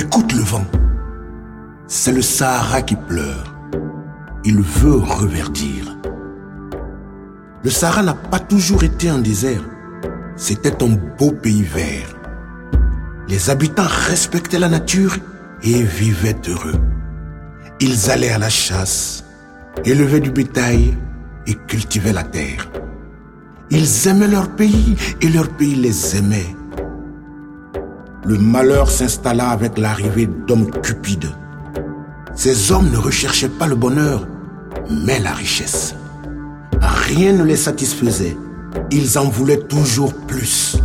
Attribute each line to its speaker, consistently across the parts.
Speaker 1: Écoute le vent. C'est le Sahara qui pleure. Il veut reverdir. Le Sahara n'a pas toujours été un désert. C'était un beau pays vert. Les habitants respectaient la nature et vivaient heureux. Ils allaient à la chasse, élevaient du bétail et cultivaient la terre. Ils aimaient leur pays et leur pays les aimait. Le malheur s'installa avec l'arrivée d'hommes cupides. Ces hommes ne recherchaient pas le bonheur, mais la richesse. Rien ne les satisfaisait. Ils en voulaient toujours plus.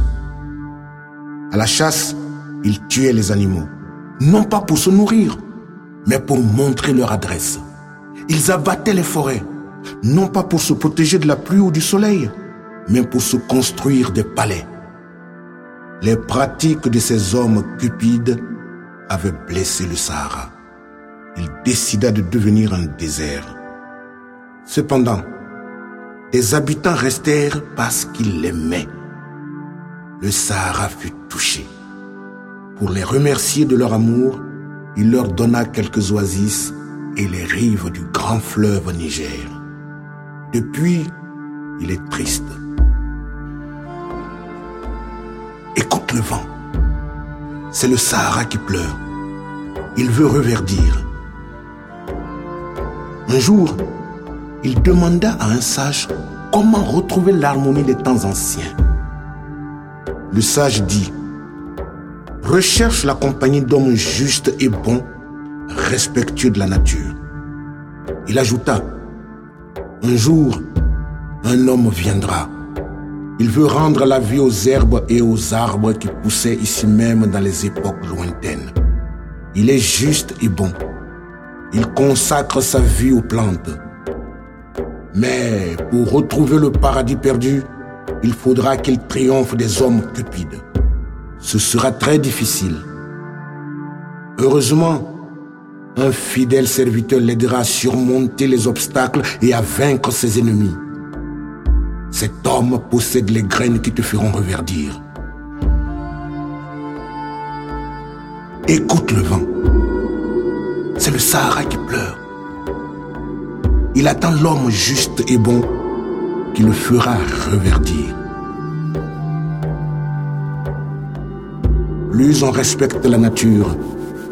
Speaker 1: À la chasse, ils tuaient les animaux, non pas pour se nourrir, mais pour montrer leur adresse. Ils abattaient les forêts, non pas pour se protéger de la pluie ou du soleil, mais pour se construire des palais. Les pratiques de ces hommes cupides avaient blessé le Sahara. Il décida de devenir un désert. Cependant, les habitants restèrent parce qu'ils l'aimaient. Le Sahara fut touché. Pour les remercier de leur amour, il leur donna quelques oasis et les rives du grand fleuve Niger. Depuis, il est triste. Vent. C'est le Sahara qui pleure. Il veut reverdir. Un jour, il demanda à un sage comment retrouver l'harmonie des temps anciens. Le sage dit, recherche la compagnie d'hommes justes et bons, respectueux de la nature. Il ajouta, un jour, un homme viendra. Il veut rendre la vie aux herbes et aux arbres qui poussaient ici même dans les époques lointaines. Il est juste et bon. Il consacre sa vie aux plantes. Mais pour retrouver le paradis perdu, il faudra qu'il triomphe des hommes cupides. Ce sera très difficile. Heureusement, un fidèle serviteur l'aidera à surmonter les obstacles et à vaincre ses ennemis. Cet homme possède les graines qui te feront reverdir. Écoute le vent. C'est le Sahara qui pleure. Il attend l'homme juste et bon qui le fera reverdir. Plus on respecte la nature,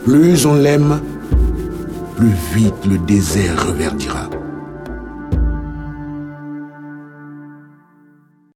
Speaker 1: plus on l'aime, plus vite le désert reverdira.